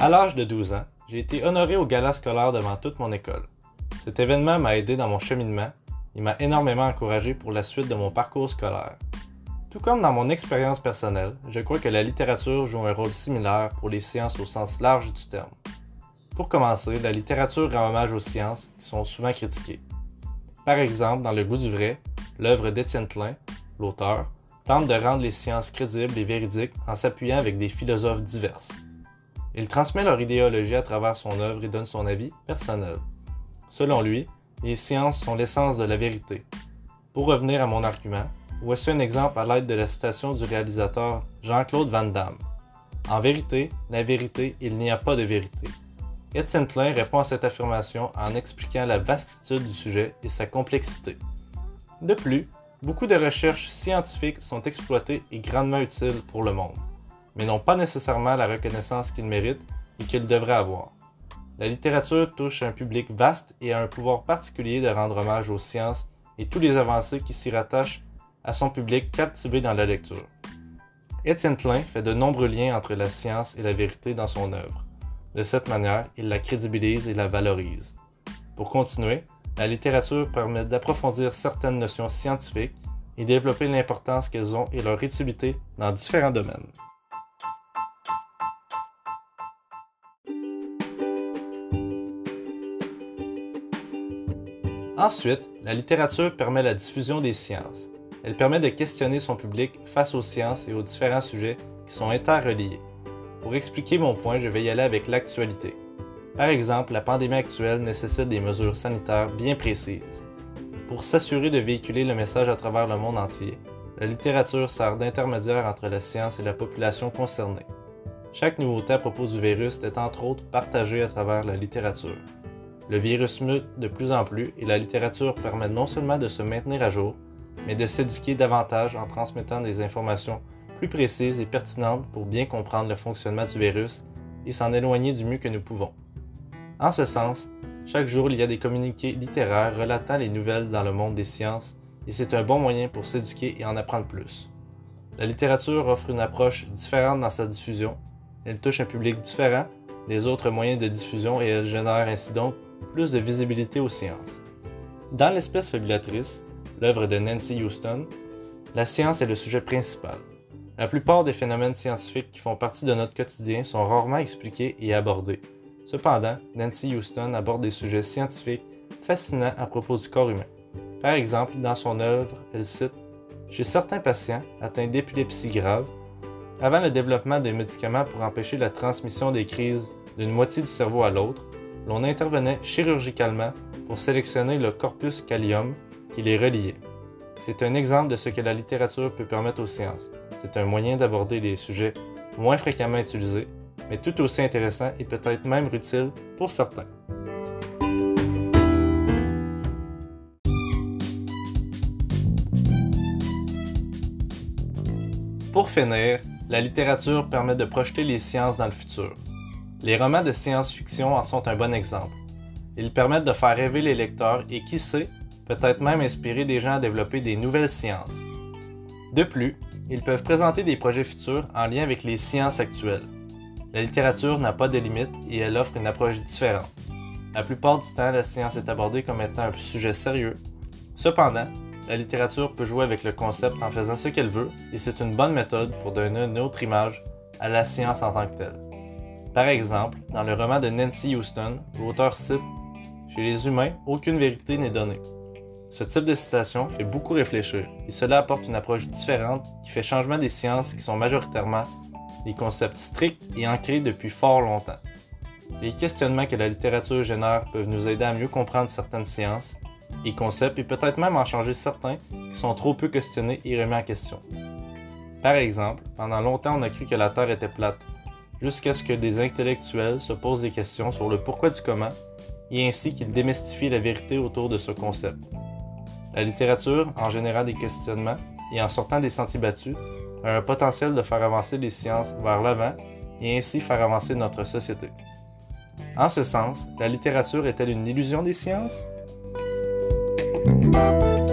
À l'âge de 12 ans, j'ai été honoré au gala scolaire devant toute mon école. Cet événement m'a aidé dans mon cheminement et m'a énormément encouragé pour la suite de mon parcours scolaire. Tout comme dans mon expérience personnelle, je crois que la littérature joue un rôle similaire pour les sciences au sens large du terme. Pour commencer, la littérature rend hommage aux sciences qui sont souvent critiquées. Par exemple, dans Le goût du vrai, l'œuvre d'Étienne Klein, l'auteur, tente de rendre les sciences crédibles et véridiques en s'appuyant avec des philosophes diverses. Il transmet leur idéologie à travers son œuvre et donne son avis personnel. Selon lui, les sciences sont l'essence de la vérité. Pour revenir à mon argument, voici un exemple à l'aide de la citation du réalisateur Jean-Claude Van Damme. En vérité, la vérité, il n'y a pas de vérité. Etienne Klein répond à cette affirmation en expliquant la vastitude du sujet et sa complexité. De plus, Beaucoup de recherches scientifiques sont exploitées et grandement utiles pour le monde, mais n'ont pas nécessairement la reconnaissance qu'ils méritent et qu'ils devraient avoir. La littérature touche un public vaste et a un pouvoir particulier de rendre hommage aux sciences et tous les avancées qui s'y rattachent à son public captivé dans la lecture. Étienne Klein fait de nombreux liens entre la science et la vérité dans son œuvre. De cette manière, il la crédibilise et la valorise. Pour continuer, la littérature permet d'approfondir certaines notions scientifiques et développer l'importance qu'elles ont et leur utilité dans différents domaines. Ensuite, la littérature permet la diffusion des sciences. Elle permet de questionner son public face aux sciences et aux différents sujets qui sont interreliés. Pour expliquer mon point, je vais y aller avec l'actualité. Par exemple, la pandémie actuelle nécessite des mesures sanitaires bien précises. Pour s'assurer de véhiculer le message à travers le monde entier, la littérature sert d'intermédiaire entre la science et la population concernée. Chaque nouveauté à propos du virus est entre autres partagée à travers la littérature. Le virus mute de plus en plus et la littérature permet non seulement de se maintenir à jour, mais de s'éduquer davantage en transmettant des informations plus précises et pertinentes pour bien comprendre le fonctionnement du virus et s'en éloigner du mieux que nous pouvons. En ce sens, chaque jour il y a des communiqués littéraires relatant les nouvelles dans le monde des sciences et c'est un bon moyen pour s'éduquer et en apprendre plus. La littérature offre une approche différente dans sa diffusion, elle touche un public différent des autres moyens de diffusion et elle génère ainsi donc plus de visibilité aux sciences. Dans l'espèce fabulatrice, l'œuvre de Nancy Houston, la science est le sujet principal. La plupart des phénomènes scientifiques qui font partie de notre quotidien sont rarement expliqués et abordés, Cependant, Nancy Houston aborde des sujets scientifiques fascinants à propos du corps humain. Par exemple, dans son œuvre, elle cite Chez certains patients atteints d'épilepsie grave, avant le développement des médicaments pour empêcher la transmission des crises d'une moitié du cerveau à l'autre, l'on intervenait chirurgicalement pour sélectionner le corpus callium qui les reliait. C'est un exemple de ce que la littérature peut permettre aux sciences. C'est un moyen d'aborder les sujets moins fréquemment utilisés mais tout aussi intéressant et peut-être même utile pour certains. Pour finir, la littérature permet de projeter les sciences dans le futur. Les romans de science-fiction en sont un bon exemple. Ils permettent de faire rêver les lecteurs et qui sait, peut-être même inspirer des gens à développer des nouvelles sciences. De plus, ils peuvent présenter des projets futurs en lien avec les sciences actuelles. La littérature n'a pas de limites et elle offre une approche différente. La plupart du temps, la science est abordée comme étant un sujet sérieux. Cependant, la littérature peut jouer avec le concept en faisant ce qu'elle veut et c'est une bonne méthode pour donner une autre image à la science en tant que telle. Par exemple, dans le roman de Nancy Houston, l'auteur cite Chez les humains, aucune vérité n'est donnée. Ce type de citation fait beaucoup réfléchir et cela apporte une approche différente qui fait changement des sciences qui sont majoritairement des concepts stricts et ancrés depuis fort longtemps. Les questionnements que la littérature génère peuvent nous aider à mieux comprendre certaines sciences et concepts et peut-être même en changer certains qui sont trop peu questionnés et remis en question. Par exemple, pendant longtemps on a cru que la Terre était plate, jusqu'à ce que des intellectuels se posent des questions sur le pourquoi du comment et ainsi qu'ils démystifient la vérité autour de ce concept. La littérature, en générant des questionnements et en sortant des sentiers battus, a un potentiel de faire avancer les sciences vers l'avant et ainsi faire avancer notre société. En ce sens, la littérature est-elle une illusion des sciences? Música